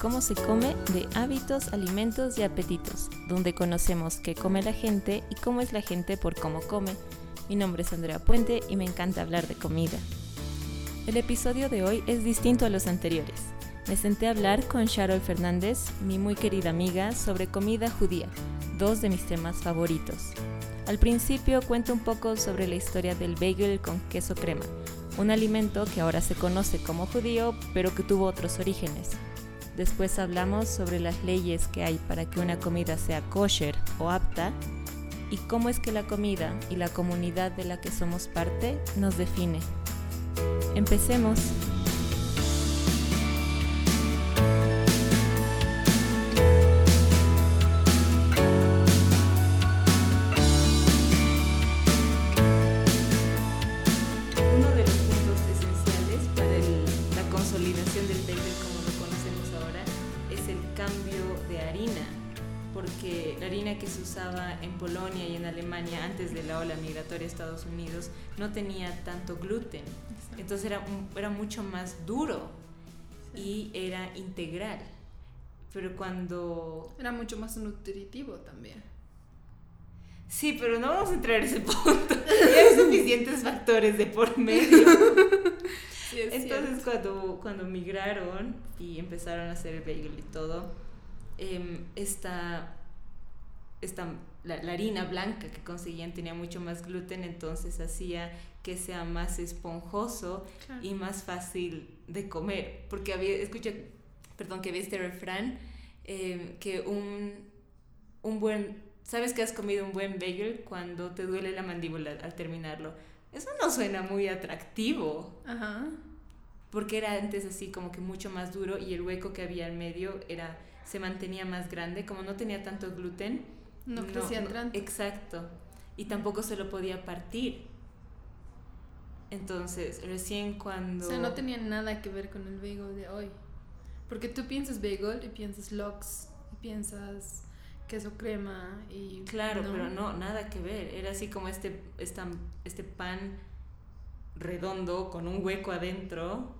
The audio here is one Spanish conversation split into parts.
cómo se come de hábitos, alimentos y apetitos, donde conocemos qué come la gente y cómo es la gente por cómo come. Mi nombre es Andrea Puente y me encanta hablar de comida. El episodio de hoy es distinto a los anteriores. Me senté a hablar con Sharol Fernández, mi muy querida amiga, sobre comida judía, dos de mis temas favoritos. Al principio cuento un poco sobre la historia del bagel con queso crema, un alimento que ahora se conoce como judío, pero que tuvo otros orígenes. Después hablamos sobre las leyes que hay para que una comida sea kosher o apta y cómo es que la comida y la comunidad de la que somos parte nos define. Empecemos. Porque la harina que se usaba en Polonia y en Alemania antes de la ola migratoria a Estados Unidos no tenía tanto gluten, entonces era, era mucho más duro y era integral. Pero cuando... Era mucho más nutritivo también. Sí, pero no vamos a entrar a ese punto. Ya hay suficientes factores de por medio. Sí, es Entonces cuando, cuando migraron y empezaron a hacer el bagel y todo, em, esta, esta, la, la harina blanca que conseguían tenía mucho más gluten, entonces hacía que sea más esponjoso Claro. y más fácil de comer. Porque había, escucha, perdón, que había este refrán em, que un, un buen, sabes que has comido un buen bagel cuando te duele la mandíbula al terminarlo. Eso no suena muy atractivo. Ajá. Porque era antes así como que mucho más duro y el hueco que había en medio era se mantenía más grande, como no tenía tanto gluten. No crecían tanto. Exacto. Y tampoco se lo podía partir. Entonces, recién cuando... O sea, no tenía nada que ver con el bagel de hoy. Porque tú piensas bagel y piensas lox y piensas queso crema y... Claro, pero no, nada que ver. Era así como este, esta- este pan redondo con un hueco adentro,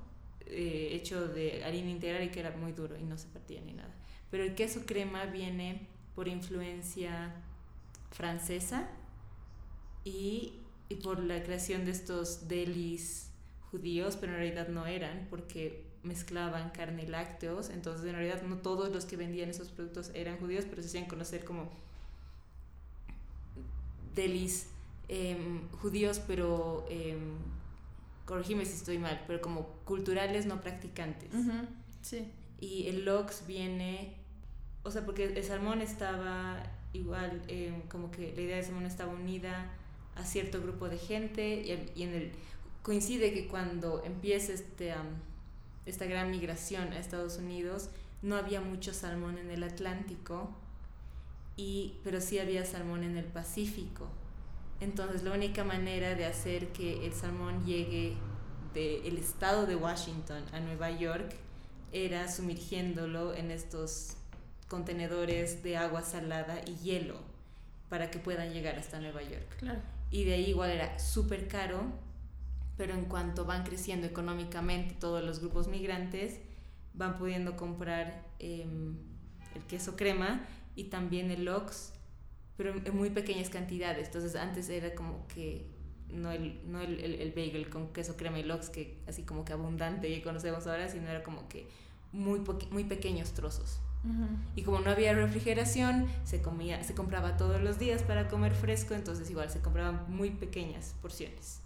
eh, hecho de harina integral y que era muy duro y no se partía ni nada. Pero el queso crema viene por influencia francesa y, y por la creación de estos delis judíos, pero en realidad no eran porque mezclaban carne y lácteos, entonces en realidad no todos los que vendían esos productos eran judíos, pero se hacían conocer como delis em, judíos, pero em, corregime si estoy mal, pero como culturales no practicantes. Sí. Y el lox viene, o sea, porque el salmón estaba igual, em, como que la idea del salmón estaba unida a cierto grupo de gente y, en el coincide que cuando empieza este, am, esta gran migración a Estados Unidos no había mucho salmón en el Atlántico y pero sí había salmón en el Pacífico. Entonces la única manera de hacer que el salmón llegue del estado de Washington a Nueva York era sumergiéndolo en estos contenedores de agua salada y hielo para que puedan llegar hasta Nueva York. Claro. Y de ahí igual era súper caro, pero en cuanto van creciendo económicamente todos los grupos migrantes, van pudiendo comprar em, el queso crema y también el ox, pero en muy pequeñas cantidades. Entonces antes era como que no el, no el, el- el bagel con queso crema y lox, que así como que abundante que conocemos ahora, sino era como que muy, muy pequeños trozos. Y como no había refrigeración, se comía, se compraba todos los días para comer fresco, entonces igual se compraban muy pequeñas porciones.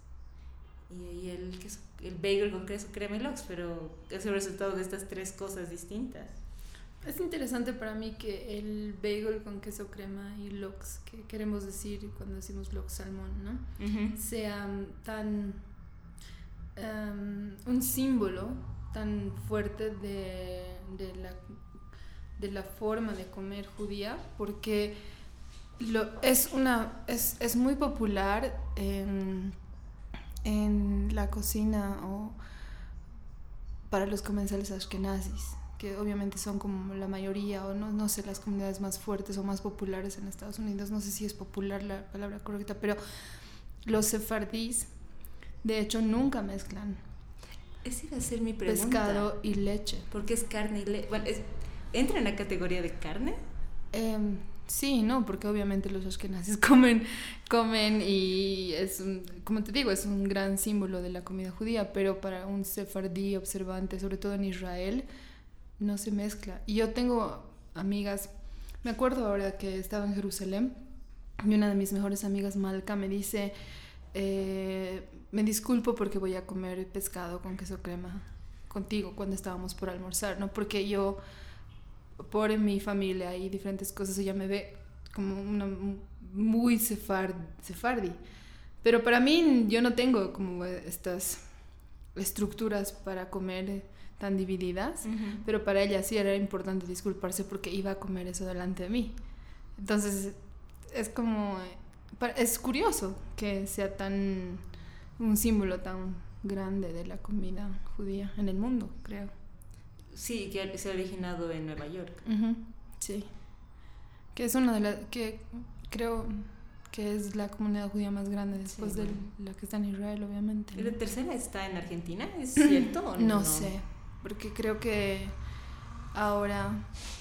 Y ahí el, queso- el bagel con queso crema y lox, pero es el resultado de estas tres cosas distintas. Es interesante para mí que el bagel con queso crema y lox, que queremos decir cuando decimos lox salmón, ¿no? sea tan em, un símbolo tan fuerte de, de la, de la forma de comer judía porque lo, es, una, es, es muy popular en, en la cocina o para los comensales ashkenazis que obviamente son como la mayoría o no, no sé las comunidades más fuertes o más populares en Estados Unidos no sé si es popular la palabra correcta pero los sefardíes de hecho nunca mezclan Esa iba a ser mi pregunta. pescado y leche Porque es carne y leche. Bueno, es, ¿entra en la categoría de carne? Em, sí, no, porque obviamente los ashkenazis comen, comen y es, un, como te digo, es un gran símbolo de la comida judía, pero para un sefardí observante, sobre todo en Israel, no se mezcla. Y yo tengo amigas, me acuerdo ahora que estaba en Jerusalén y una de mis mejores amigas, Malca, me dice, eh, me disculpo porque voy a comer pescado con queso crema contigo cuando estábamos por almorzar, ¿no? Porque yo, por mi familia y diferentes cosas, ella me ve como una muy sefard, sefardi. Pero para mí yo no tengo como estas estructuras para comer tan divididas, pero para ella sí era importante disculparse porque iba a comer eso delante de mí. Entonces, es como, es curioso que sea tan, un símbolo tan grande de la comida judía en el mundo, creo. Sí, que se ha originado en Nueva York. Sí. Que es una de las que creo que es la comunidad judía más grande después de la que está en Israel, obviamente. ¿Y la tercera está en Argentina? ¿Es cierto o no? No sé porque creo que ahora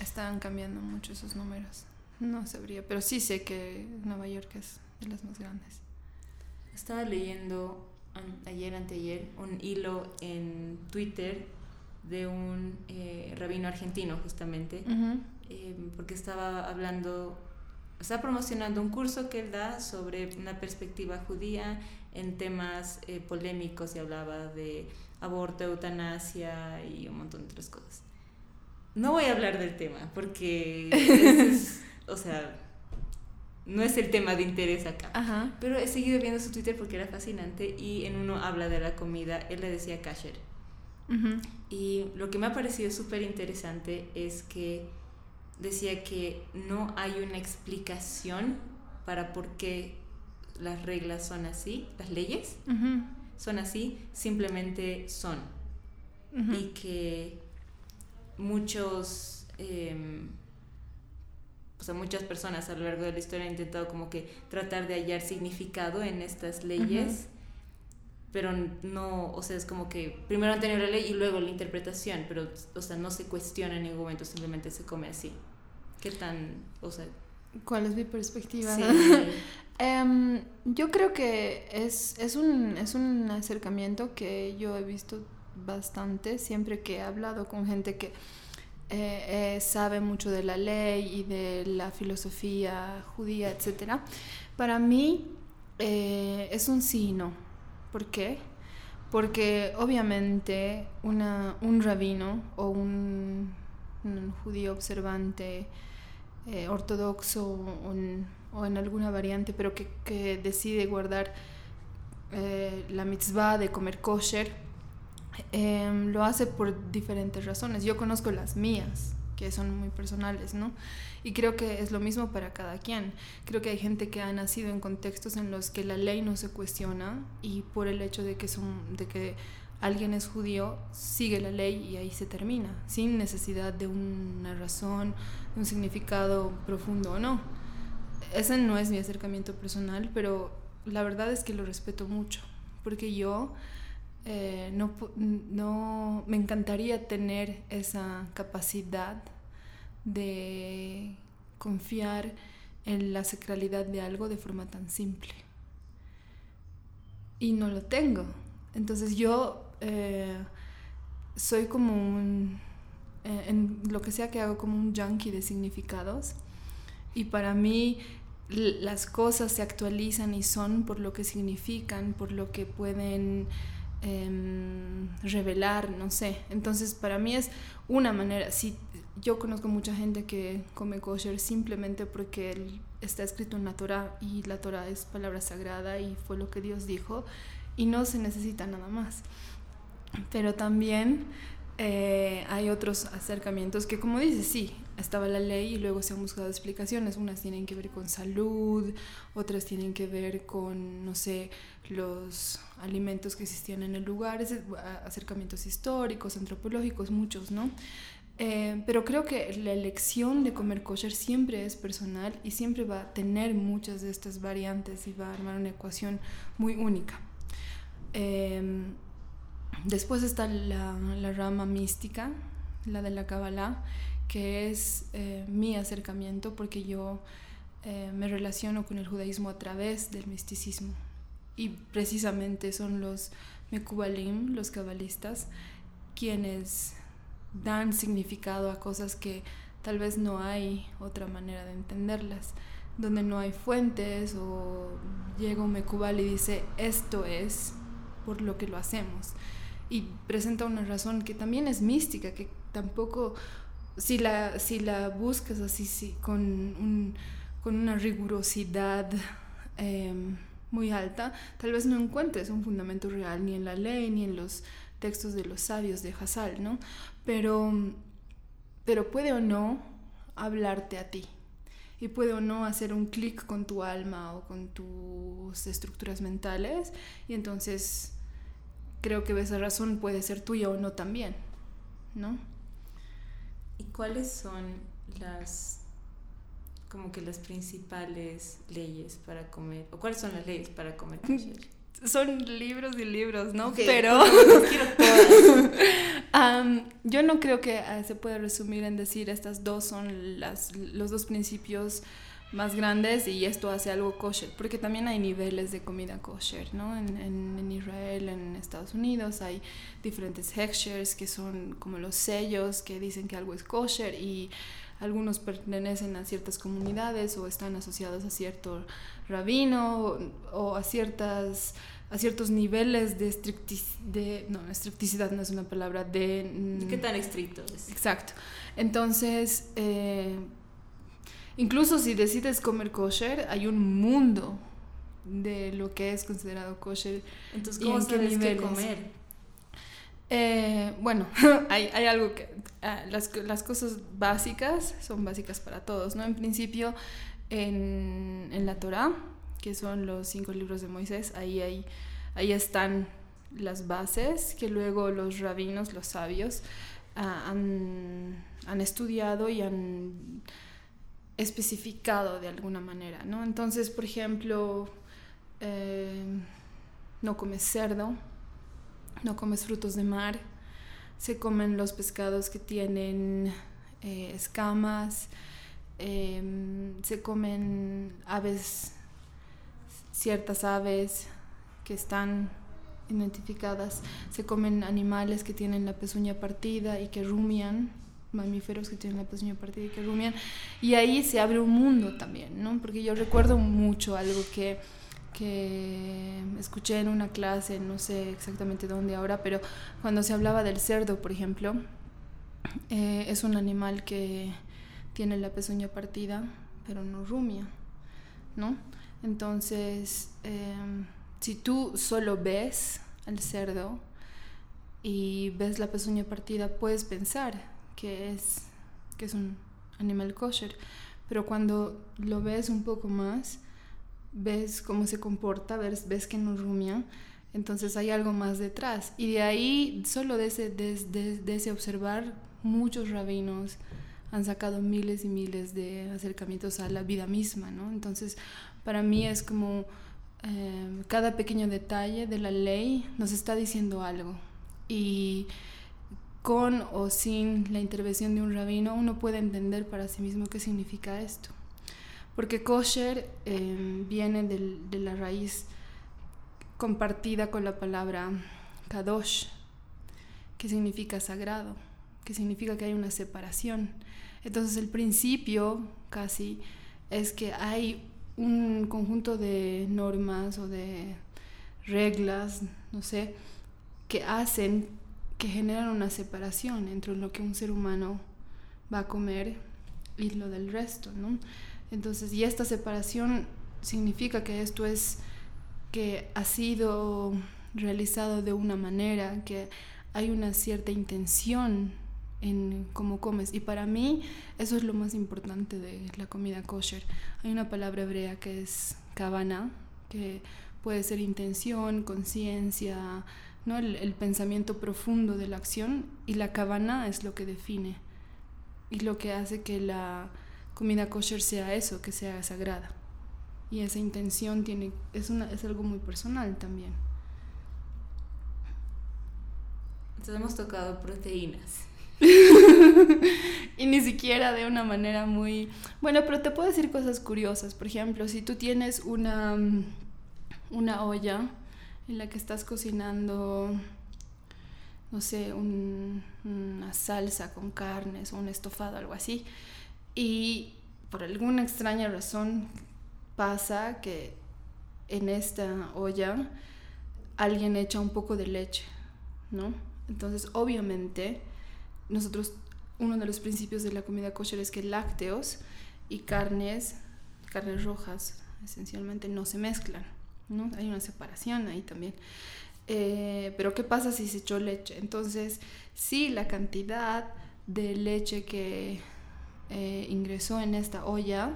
están cambiando mucho esos números. No sabría, pero sí sé que Nueva York es de las más grandes. Estaba leyendo ayer, anteayer, un hilo en Twitter de un eh, rabino argentino, justamente, eh, porque estaba hablando, estaba promocionando un curso que él da sobre una perspectiva judía en temas eh, polémicos y hablaba de aborto, eutanasia y un montón de otras cosas. No voy a hablar del tema porque, o sea, no es el tema de interés acá. Pero he seguido viendo su Twitter porque era fascinante y en uno habla de la comida, él le decía kasher. Y lo que me ha parecido súper interesante es que decía que no hay una explicación para por qué las reglas son así, las leyes son así, simplemente son. Y que muchos, em, o sea, muchas personas a lo largo de la historia han intentado como que tratar de hallar significado en estas leyes. Pero no, o sea, es como que primero han tenido la ley y luego la interpretación, pero, o sea, no se cuestiona en ningún momento, simplemente se come así. ¿Qué tan, o sea... ¿Cuál es mi perspectiva? Sí. Em, yo creo que es, es, un, es un acercamiento que yo he visto bastante siempre que he hablado con gente que eh, eh, sabe mucho de la ley y de la filosofía judía, etc. Para mí eh, es un sí no. ¿Por qué? Porque obviamente una, un rabino o un, judío observante ortodoxo, un o en alguna variante, pero que, que decide guardar eh, la mitzvah de comer kosher, em, lo hace por diferentes razones. Yo conozco las mías, que son muy personales, ¿no? Y creo que es lo mismo para cada quien. Creo que hay gente que ha nacido en contextos en los que la ley no se cuestiona y por el hecho de que, son, de que alguien es judío, sigue la ley y ahí se termina, sin necesidad de una razón, de un significado profundo o no ese no es mi acercamiento personal, pero la verdad es que lo respeto mucho, porque yo eh, no, no, me encantaría tener esa capacidad de confiar en la sacralidad de algo de forma tan simple. Y no lo tengo. Entonces yo eh, soy como un, eh, en lo que sea que hago, como un junkie de significados. Y para mí las cosas se actualizan y son por lo que significan, por lo que pueden em, revelar, no sé. Entonces, para mí es una manera, si yo conozco mucha gente que come kosher simplemente porque está escrito en la Torah y la Torah es palabra sagrada y fue lo que Dios dijo y no se necesita nada más. Pero también eh, hay otros acercamientos que, como dices, sí, estaba la ley y luego se han buscado explicaciones. Unas tienen que ver con salud, otras tienen que ver con, no sé, los alimentos que existían en el lugar, acercamientos históricos, antropológicos, muchos, ¿no? Eh, pero creo que la elección de comer kosher siempre es personal y siempre va a tener muchas de estas variantes y va a armar una ecuación muy única. Em, después está la, la, rama mística, la de la Kabbalah, que es eh, mi acercamiento porque yo eh, me relaciono con el judaísmo a través del misticismo. Y precisamente son los Mekubalim, los cabalistas, quienes dan significado a cosas que tal vez no hay otra manera de entenderlas, donde no hay fuentes o llega un Mekubal y dice esto es por lo que lo hacemos. Y presenta una razón que también es mística, que tampoco, si la, si la buscas así, sí, con un con una rigurosidad em, muy alta, tal vez no encuentres un fundamento real ni en la ley ni en los textos de los sabios de Hassal, ¿no? Pero, pero puede o no hablarte a ti y puede o no hacer un clic con tu alma o con tus estructuras mentales y entonces creo que esa razón puede ser tuya o no también, ¿no? ¿Y cuáles son las como que las principales leyes para comer, o cuáles son las leyes para comer kosher? Son libros y libros, ¿no? Pero yo no creo que ah, se pueda resumir en decir estas dos son las, los dos principios más grandes y esto hace algo kosher, porque también hay niveles de comida kosher, ¿no? En, en, en Israel, en Estados Unidos hay diferentes hechers que son como los sellos que dicen que algo es kosher y algunos pertenecen a ciertas comunidades o están asociados a cierto rabino o, a ciertas a ciertos niveles de, de no, estricticidad no es una palabra, de... ¿Qué tan estricto es? Exacto. Entonces, eh, incluso si decides comer kosher, hay un mundo de lo que es considerado kosher. Entonces, ¿cómo sabes qué comer? Eh, bueno, hay, algo que... Ah, las, cosas básicas son básicas para todos, ¿no? En principio, en, en, la Torah, que son los cinco libros de Moisés, ahí, hay, ahí están las bases que luego los rabinos, los sabios, ah, han, han, estudiado y han especificado de alguna manera, ¿no? Entonces, por ejemplo, eh, no comes cerdo, no comes frutos de mar, se comen los pescados que tienen eh, escamas, em, se comen aves, ciertas aves que están identificadas, se comen animales que tienen la pezuña partida y que rumian, mamíferos que tienen la pezuña partida y que rumian, y ahí se abre un mundo también, ¿no? Porque yo recuerdo mucho algo que que escuché en una clase, no sé exactamente dónde ahora, pero cuando se hablaba del cerdo, por ejemplo, eh, es un animal que tiene la pezuña partida, pero no rumia, ¿no? Entonces, em, si tú solo ves al cerdo y ves la pezuña partida, puedes pensar que es, que es un animal kosher, pero cuando lo ves un poco más, ves cómo se comporta, ves, ves que no rumia, entonces hay algo más detrás. Y de ahí, solo de ese, de, observar, muchos rabinos han sacado miles y miles de acercamientos a la vida misma, ¿no? Entonces, para mí es como eh, cada pequeño detalle de la ley nos está diciendo algo. Y con o sin la intervención de un rabino, uno puede entender para sí mismo qué significa esto. Porque kosher em, viene de la raíz compartida con la palabra kadosh, que significa sagrado, que significa que hay una separación. Entonces el principio casi es que hay un conjunto de normas o de reglas, no sé, que hacen, que generan una separación entre lo que un ser humano va a comer y lo del resto, ¿no? Entonces, y esta separación significa que esto es que ha sido realizado de una manera, que hay una cierta intención en cómo comes. Y para mí eso es lo más importante de la comida kosher. Hay una palabra hebrea que es kavana, que puede ser intención, conciencia, ¿no? El, el, pensamiento profundo de la acción. Y la kavana es lo que define y lo que hace que la comida kosher sea eso, que sea sagrada. Y esa intención tiene, es, una, es algo muy personal también. Entonces hemos tocado proteínas. y ni siquiera de una manera muy... Bueno, pero te puedo decir cosas curiosas. Por ejemplo, si tú tienes una, una olla en la que estás cocinando, no sé, una salsa con carnes o un estofado, algo así, y por alguna extraña razón pasa que en esta olla alguien echa un poco de leche, ¿no? Entonces, obviamente, nosotros, uno de los principios de la comida kosher es que lácteos y carnes, carnes rojas, esencialmente no se mezclan, ¿no? Hay una separación ahí también. Eh, pero ¿qué pasa si se echó leche? Entonces, sí, la cantidad de leche que eh, ingresó en esta olla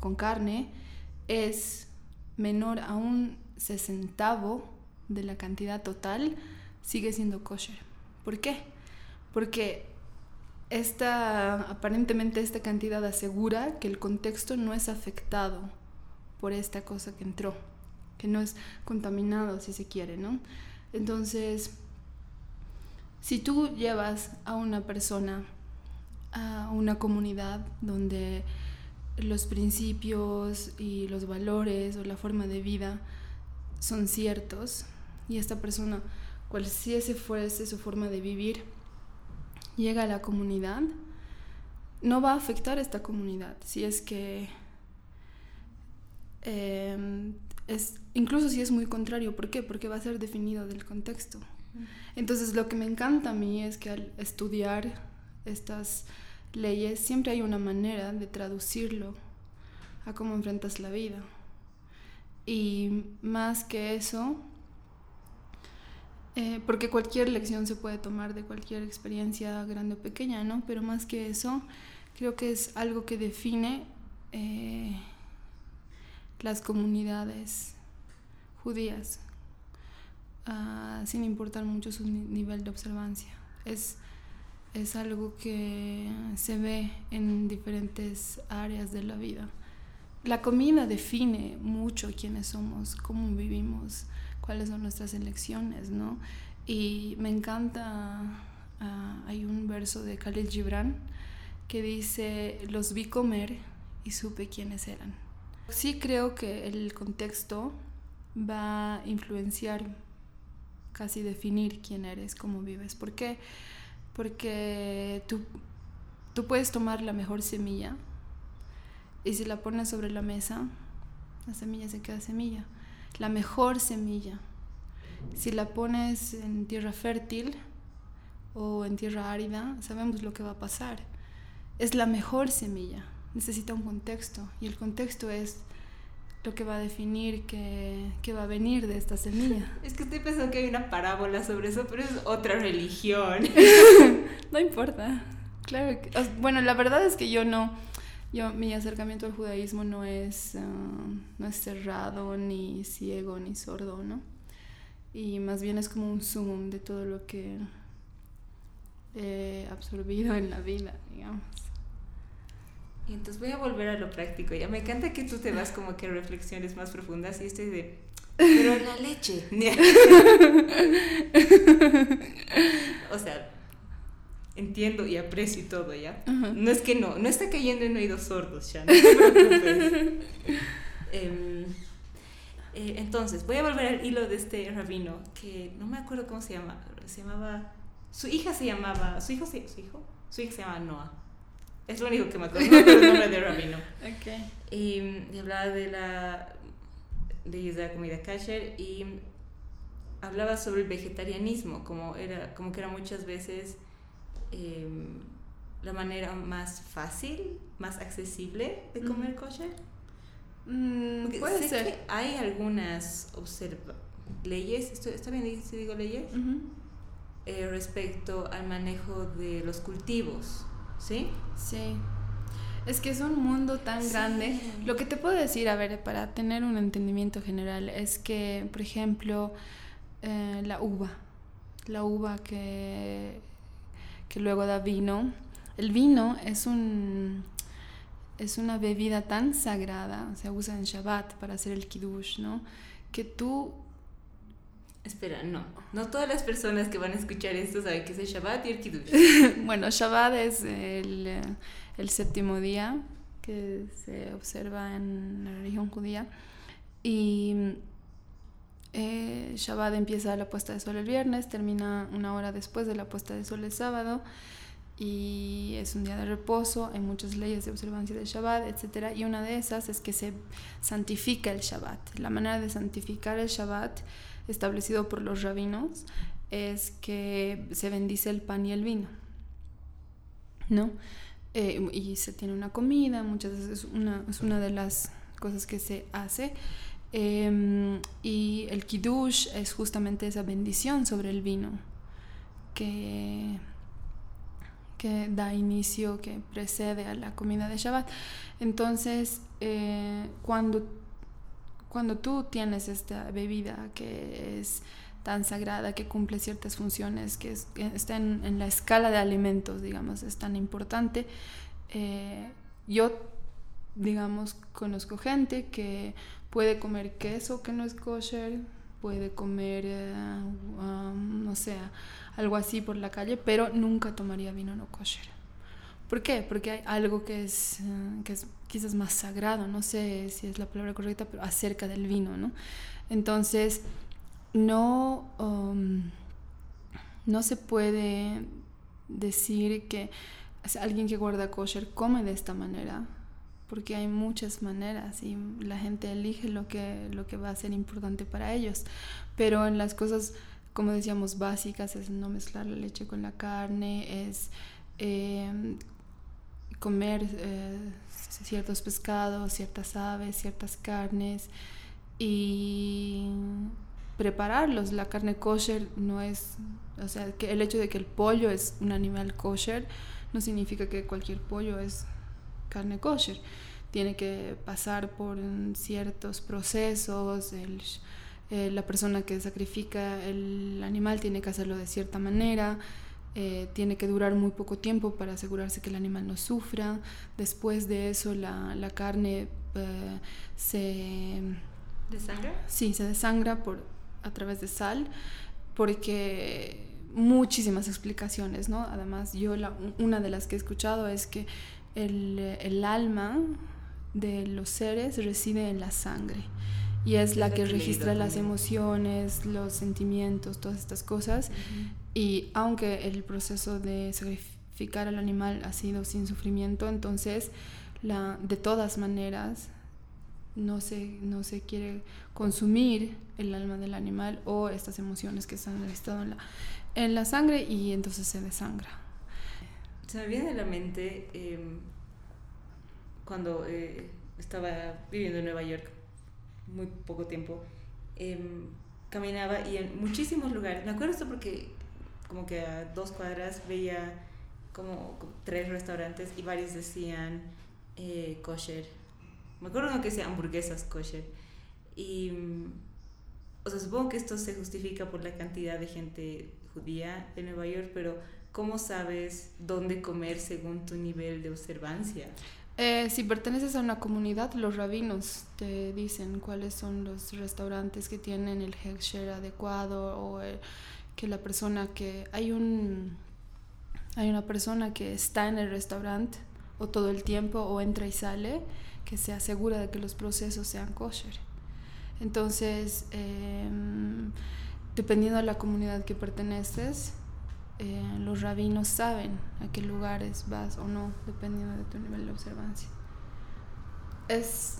con carne es menor a un sesentavo de la cantidad total, sigue siendo kosher. ¿Por qué? Porque esta, aparentemente esta cantidad asegura que el contexto no es afectado por esta cosa que entró, que no es contaminado si se quiere, ¿no? Entonces, si tú llevas a una persona a una comunidad donde los principios y los valores o la forma de vida son ciertos y esta persona, cual si ese fuese su forma de vivir, llega a la comunidad, no va a afectar a esta comunidad si es que em, es incluso si es muy contrario, ¿por qué? Porque va a ser definido del contexto. Entonces lo que me encanta a mí es que al estudiar estas leyes siempre hay una manera de traducirlo a cómo enfrentas la vida. Y más que eso, eh, porque cualquier lección se puede tomar de cualquier experiencia grande o pequeña, ¿no? Pero más que eso, creo que es algo que define eh, las comunidades judías, ah, sin importar mucho su nivel de observancia. Es, es algo que se ve en diferentes áreas de la vida. La comida define mucho quiénes somos, cómo vivimos, cuáles son nuestras elecciones, ¿no? Y me encanta, ah, hay un verso de Khalil Gibran que dice, los vi comer y supe quiénes eran. Sí creo que el contexto va a influenciar, casi definir quién eres, cómo vives. ¿Por qué? Porque tú, tú puedes tomar la mejor semilla y si la pones sobre la mesa, la semilla se queda semilla la mejor semilla. Si la pones en tierra fértil o en tierra árida, sabemos lo que va a pasar. Es la mejor semilla. Necesita un contexto y el contexto es lo que va a definir qué, va a venir de esta semilla. Es que estoy pensando que hay una parábola sobre eso, pero es otra religión. no importa. Claro que, bueno, la verdad es que yo no yo, mi acercamiento al judaísmo no es, ah, no es cerrado, ni ciego, ni sordo, ¿no? Y más bien es como un zoom de todo lo que he absorbido en la vida, digamos. Y entonces voy a volver a lo práctico. Ya me encanta que tú te vas como que a reflexiones más profundas y estoy de... Pero la leche. o sea, entiendo y aprecio y todo, ¿ya? No es que no, no está cayendo en oídos sordos, ya, no te preocupes. Em, eh, entonces, voy a volver al hilo de este rabino, que no me acuerdo cómo se llama, se llamaba, su hija se llamaba, su hijo, su hijo, su hija se llamaba Noah. Es lo único que me acuerdo, no el nombre del rabino. Okay. Y, hablaba de la de la comida kasher y hablaba sobre el vegetarianismo, como, era, como que era muchas veces Em, la manera más fácil, más accesible de comer kosher? Mm, puede ser. hay algunas leyes, ¿está bien si digo leyes? Eh, respecto al manejo de los cultivos, ¿sí? Sí. Es que es un mundo tan grande. Lo que te puedo decir, a ver, para tener un entendimiento general, es que, por ejemplo, eh, la uva, la uva que que luego da vino. El vino es un es una bebida tan sagrada, se usa en Shabbat para hacer el kiddush, ¿no? Que tú Espera, no. No todas las personas que van a escuchar esto saben que es el Shabbat y el Kiddush. bueno, Shabbat es el, eh, el, séptimo día que se observa en la religión judía. Y eh, Shabbat empieza la puesta de sol el viernes, termina una hora después de la puesta de sol el sábado y es un día de reposo, hay muchas leyes de observancia del Shabbat, etc. Y una de esas es que se santifica el Shabbat. La manera de santificar el Shabbat establecido por los rabinos es que se bendice el pan y el vino, ¿no? Eh, y se tiene una comida, muchas veces es una, es una de las cosas que se hace. Em, y el kiddush es justamente esa bendición sobre el vino que que da inicio, que precede a la comida de Shabbat. Entonces, eh, cuando, cuando tú tienes esta bebida que es tan sagrada, que cumple ciertas funciones, que, está en, la escala de alimentos, digamos, es tan importante, eh, yo, digamos, conozco gente que puede comer queso que no es kosher, puede comer, eh, um, no sé, algo así por la calle, pero nunca tomaría vino no kosher. ¿Por qué? Porque hay algo que es, eh, que es quizás más sagrado, no sé si es la palabra correcta, pero acerca del vino, ¿no? Entonces, no, um, no se puede decir que alguien que guarda kosher come de esta manera, porque hay muchas maneras y la gente elige lo que, lo que va a ser importante para ellos. Pero en las cosas como decíamos, básicas, es no mezclar la leche con la carne, es em, comer eh, ciertos pescados, ciertas aves, ciertas carnes y prepararlos. La carne kosher no es, o sea, que el hecho de que el pollo es un animal kosher no significa que cualquier pollo es carne kosher. Tiene que pasar por ciertos procesos, el eh, la persona que sacrifica el animal tiene que hacerlo de cierta manera, eh, tiene que durar muy poco tiempo para asegurarse que el animal no sufra. Después de eso la, la carne eh, se... ¿Desangra? Sí, se desangra por, a través de sal, porque muchísimas explicaciones, ¿no? Además, yo la, una de las que he escuchado es que el, el alma de los seres reside en la sangre y es la que registra las emociones, los sentimientos, todas estas cosas. Y aunque el proceso de sacrificar al animal ha sido sin sufrimiento, entonces la, de todas maneras no se, no se quiere consumir el alma del animal o estas emociones que están estado en la, en la sangre y entonces se desangra. Se me viene a la mente em, cuando eh, estaba viviendo en Nueva York muy poco tiempo, em, caminaba y en muchísimos lugares, me acuerdo esto porque como que a dos cuadras veía como, tres restaurantes y varios decían eh, kosher. Me acuerdo uno que decía hamburguesas kosher. Y, mm, o sea, supongo que esto se justifica por la cantidad de gente judía en Nueva York, pero ¿cómo sabes dónde comer según tu nivel de observancia? Eh, si perteneces a una comunidad, los rabinos te dicen cuáles son los restaurantes que tienen el heksher adecuado o eh, que la persona que hay un hay una persona que está en el restaurante o todo el tiempo o entra y sale que se asegura de que los procesos sean kosher. Entonces, em, dependiendo de la comunidad que perteneces, eh, los rabinos saben a qué lugares vas o no, dependiendo de tu nivel de observancia. Es,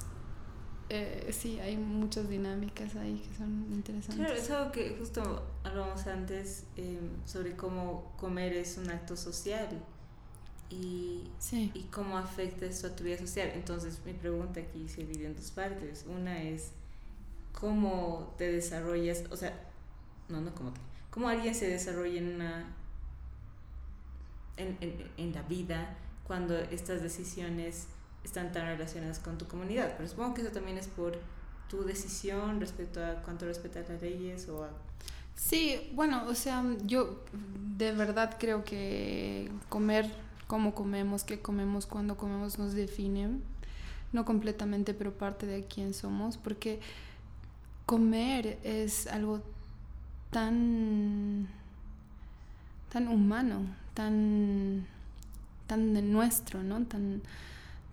eh, sí, hay muchas dinámicas ahí que son interesantes. Claro, es algo que justo hablábamos antes em, sobre cómo comer es un acto social y, y cómo afecta eso a tu vida social. Entonces, mi pregunta aquí se divide en dos partes. Una es cómo te desarrollas, o sea, no, no cómo te, cómo alguien se desarrolla en una en, en, la vida cuando estas decisiones están tan relacionadas con tu comunidad. Pero supongo que eso también es por tu decisión respecto a cuánto respetas las leyes o a... Sí, bueno, o sea, yo de verdad creo que comer cómo comemos, qué comemos, cuándo comemos nos define, no completamente, pero parte de quién somos, porque comer es algo tan, tan humano, tan, tan de nuestro, ¿no? Tan,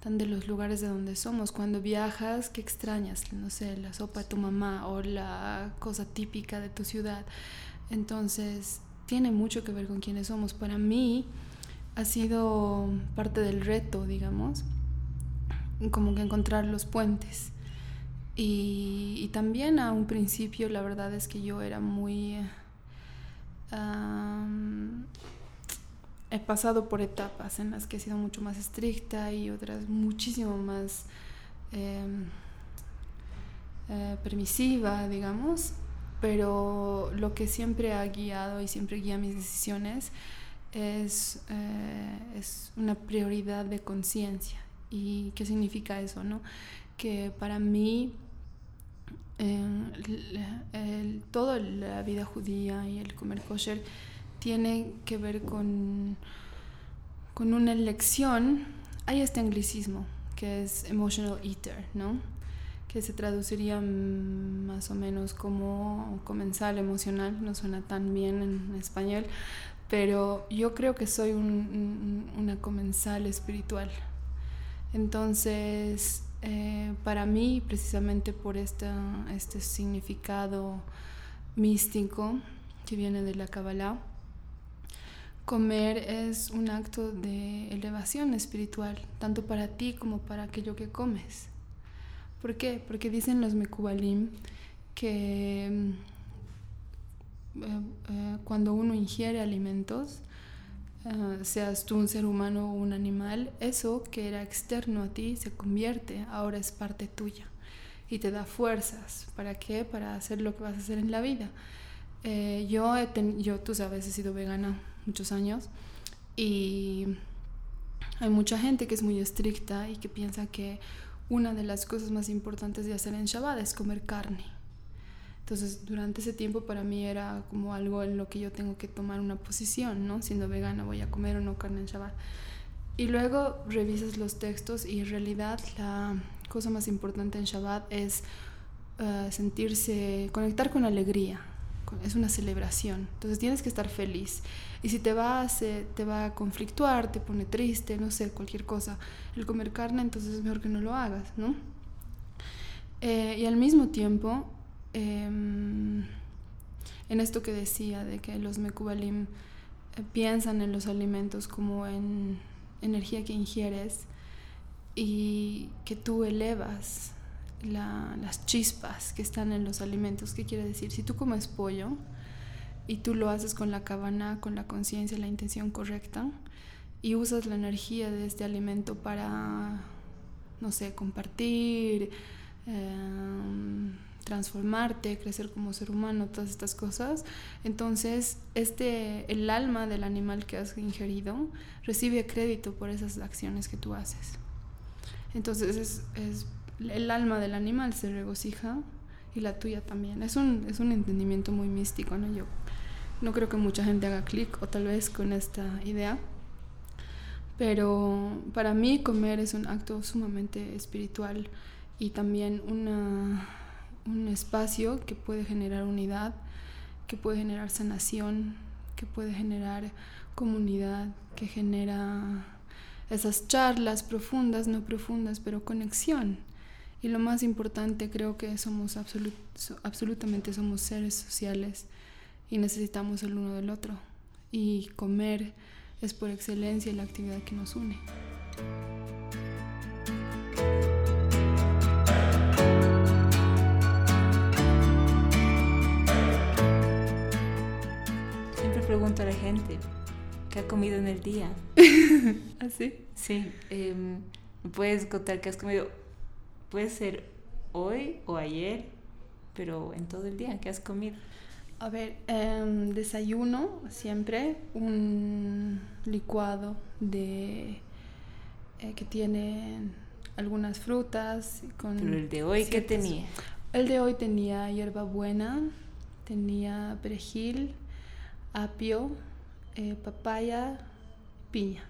tan de los lugares de donde somos. Cuando viajas, ¿qué extrañas? No sé, la sopa de tu mamá o la cosa típica de tu ciudad. Entonces, tiene mucho que ver con quiénes somos. Para mí ha sido parte del reto, digamos, como que encontrar los puentes. Y, también a un principio la verdad es que yo era muy... he pasado por etapas en las que he sido mucho más estricta y otras muchísimo más em, eh, permisiva, digamos, pero lo que siempre ha guiado y siempre guía mis decisiones es, eh, es una prioridad de conciencia. ¿Y qué significa eso? No? Que para mí el, toda la vida judía y el comer kosher tiene que ver con, con una elección. Hay este anglicismo que es emotional eater, ¿no? Que se traduciría más o menos como comensal emocional, no suena tan bien en español, pero yo creo que soy una comensal espiritual. Entonces, eh, para mí, precisamente por este significado místico que viene de la Kabbalah, comer es un acto de elevación espiritual, tanto para ti como para aquello que comes. ¿Por qué? Porque dicen los Mekubalim que eh, eh, cuando uno ingiere alimentos, Ah, seas tú un ser humano o un animal, eso que era externo a ti se convierte, ahora es parte tuya y te da fuerzas. ¿Para qué? Para hacer lo que vas a hacer en la vida. Eh, yo, he yo, tú sabes, he sido vegana muchos años y hay mucha gente que es muy estricta y que piensa que una de las cosas más importantes de hacer en Shabbat es comer carne. Entonces, durante ese tiempo para mí era como algo en lo que yo tengo que tomar una posición, ¿no? Siendo vegana, voy a comer o no carne en Shabbat. Y luego revisas los textos y en realidad la cosa más importante en Shabbat es eh, sentirse, conectar con alegría. Es una celebración. Entonces tienes que estar feliz. Y si te va, te va a conflictuar, te pone triste, no sé, cualquier cosa, el comer carne, entonces es mejor que no lo hagas, ¿no? Eh, y al mismo tiempo, Em, en esto que decía de que los Mekubalim eh, piensan en los alimentos como en energía que ingieres y que tú elevas las chispas que están en los alimentos. ¿Qué quiere decir? Si tú comes pollo y tú lo haces con la cabana, con la conciencia, la intención correcta y usas la energía de este alimento para, no sé, compartir, eh, transformarte, crecer como ser humano, todas estas cosas. Entonces, este, el alma del animal que has ingerido recibe crédito por esas acciones que tú haces. Entonces, es, es el alma del animal se regocija y la tuya también. Es un, es un entendimiento muy místico, ¿no? Yo no creo que mucha gente haga clic o tal vez con esta idea. Pero para mí comer es un acto sumamente espiritual y también una un espacio que puede generar unidad, que puede generar sanación, que puede generar comunidad, que genera esas charlas profundas, no profundas, pero conexión. Y lo más importante, creo que somos absolutamente somos seres sociales y necesitamos el uno del otro. Y comer es por excelencia la actividad que nos une. pregunto a la gente qué ha comido en el día. ¿Así? ¿Ah, sí. Em, puedes contar qué has comido? Puede ser hoy o ayer, pero en todo el día, ¿qué has comido? A ver, em, desayuno siempre un licuado de eh, que tiene algunas frutas. Con pero el de hoy, ¿qué tenía? El de hoy tenía hierbabuena, tenía perejil, apio, eh, papaya, piña.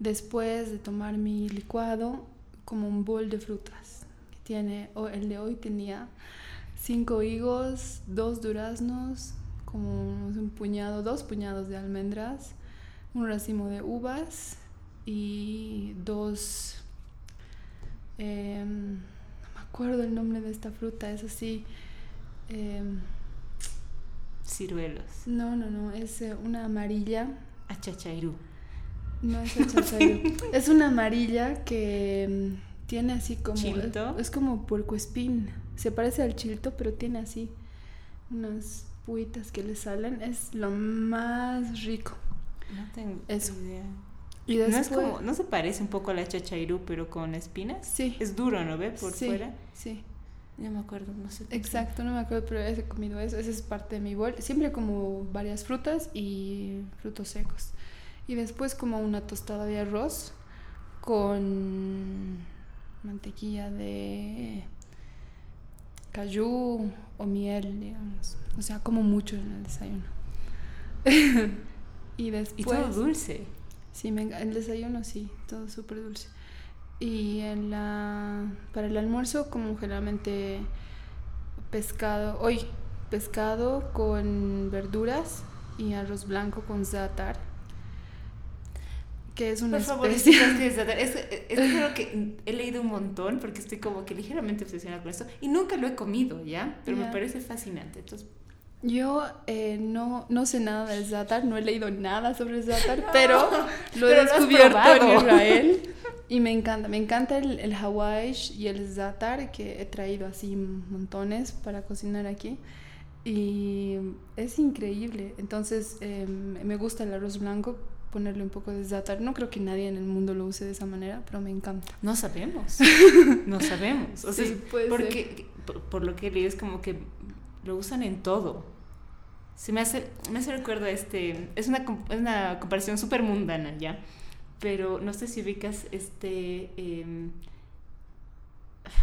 Después de tomar mi licuado, como un bol de frutas. Que tiene, el de hoy tenía cinco higos, dos duraznos, como un puñado, dos puñados de almendras, un racimo de uvas y dos... Em, no me acuerdo el nombre de esta fruta, es así. Em, Ciruelos. No, no, no, es eh, una amarilla. Achachairú. No es achachairú. es una amarilla que em, tiene así como... ¿Chilto? Es, como puercoespín. Se parece al chilto, pero tiene así unas puitas que le salen. Es lo más rico. No tengo Eso. idea. Y no, es como, no se parece un poco a la chachairú, pero con espinas. Sí. Es duro, ¿no ve? Por sí, fuera. Sí. Ya me acuerdo, no sé. Exacto, no me acuerdo, pero he comido eso. Esa es parte de mi bol. Siempre como varias frutas y frutos secos. Y después como una tostada de arroz con mantequilla de cayú o miel, digamos. O sea, como mucho en el desayuno. y después... Y todo dulce. Sí, me el desayuno sí, todo súper dulce. Y en la, para el almuerzo, como generalmente pescado, hoy pescado con verduras y arroz blanco con zaatar, que es una Por favor, especie. Es, es, es algo que he leído un montón porque estoy como que ligeramente obsesionada con esto y nunca lo he comido, ¿ya? Pero me Ya. parece fascinante. Entonces, Yo eh, no, no sé nada del zaatar, no he leído nada sobre el zaatar, pero lo he Pero lo descubierto en. Israel y me encanta. Me encanta el, el hawaiish y el zaatar que he traído así montones para cocinar aquí. Y es increíble. Entonces eh, me gusta el arroz blanco, ponerle un poco de zaatar. No creo que nadie en el mundo lo use de esa manera, pero me encanta. no sabemos. No sabemos. O sea, Sí, puede porque por, por lo que leído es como que lo usan en todo. Se me hace, me hace recuerdo este. Es una, es una comparación súper mundana, ¿ya? Pero no sé si ubicas este. em,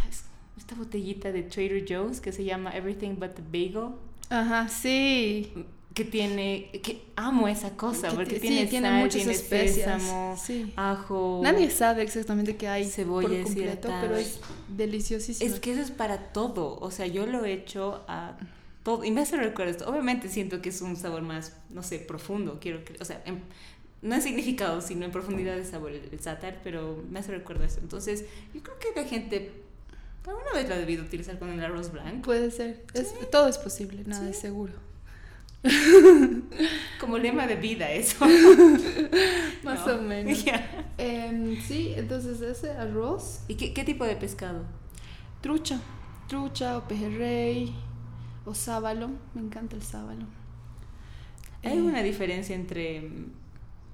es- esta botellita de Trader Joe's que se llama Everything But the Bagel. Ajá, sí. Que tiene. que amo esa cosa, Que porque ti- tiene, sí, tiene muchas tiene especias, sésamo, sí. ajo. Nadie sabe exactamente qué hay Cebolla por completo, pero es deliciosísimo. Es que eso es para todo. O sea, yo lo he hecho a todo. Y me hace recuerdo esto. Obviamente siento que es un sabor más, no sé, profundo. Quiero que, o sea, en- no en significado, sino en profundidad de sabor el, el sátar, pero me hace recuerdo esto. Entonces, yo creo que la gente alguna vez lo ha debido utilizar con el arroz blanco. Puede ser. Es, todo es posible, nada es seguro. Como lema de vida eso. Más ¿No? o menos. Em, sí, entonces ese arroz, ¿Y qué, qué tipo de pescado? trucha. Trucha o pejerrey o sábalo. Me encanta el sábalo. ¿Hay Eh, alguna diferencia entre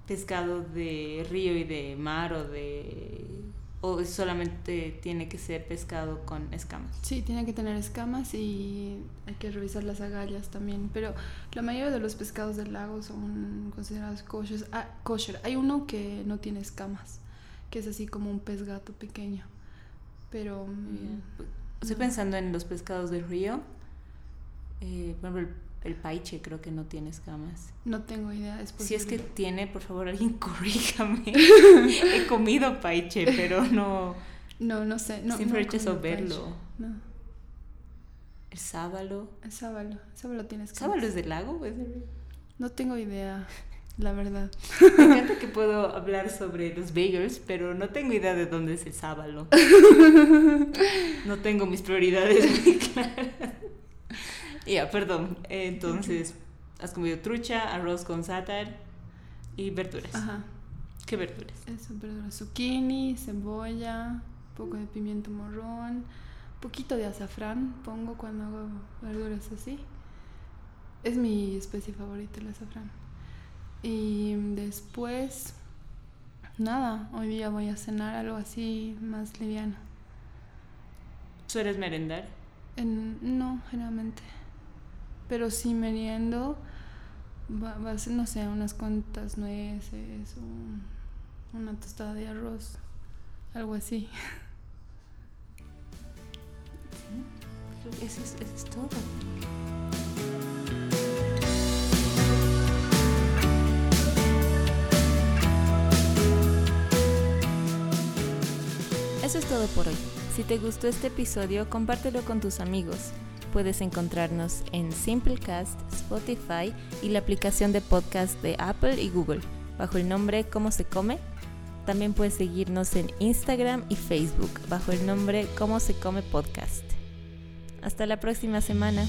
pescado de río y de mar o de... o solamente tiene que ser pescado con escamas? Sí, tiene que tener escamas y hay que revisar las agallas también. Pero la mayoría de los pescados del lago son considerados kosher. Ah, kosher. Hay uno que no tiene escamas, que es así como un pez gato pequeño. Pero mm, Estoy pensando en los pescados de río. Eh, por ejemplo, el, paiche creo que no tiene escamas. no tengo idea. Es Si es que tiene, por favor, alguien corríjame. He comido paiche, pero no... No, no sé. No, Siempre no he hecho verlo. No, El sábalo. el sábalo. El sábalo tiene escamas. ¿Sábalo es del lago? No tengo idea, la verdad. Me encanta que puedo hablar sobre los bagels, pero no tengo idea de dónde es el sábalo. No tengo mis prioridades muy claras. Ya, perdón. Entonces, has comido trucha, arroz con sátar y verduras. Ajá. ¿Qué verduras? Eso, verduras. Zucchini, cebolla, un poco de pimiento morrón, poquito de azafrán pongo cuando hago verduras así. Es mi especie favorita el azafrán. Y después, nada, hoy día voy a cenar algo así más liviano. ¿Sueles merendar? En- no, generalmente. Pero si meriendo, va, va a ser, no sé, unas cuantas nueces, un- una tostada de arroz, algo así. Eso es, eso es todo. Eso es todo por hoy. Si te gustó este episodio, compártelo con tus amigos. Puedes encontrarnos en Simplecast, Spotify y la aplicación de podcast de Apple y Google, bajo el nombre Cómo se come. También puedes seguirnos en Instagram y Facebook, bajo el nombre Cómo se come podcast. Hasta la próxima semana.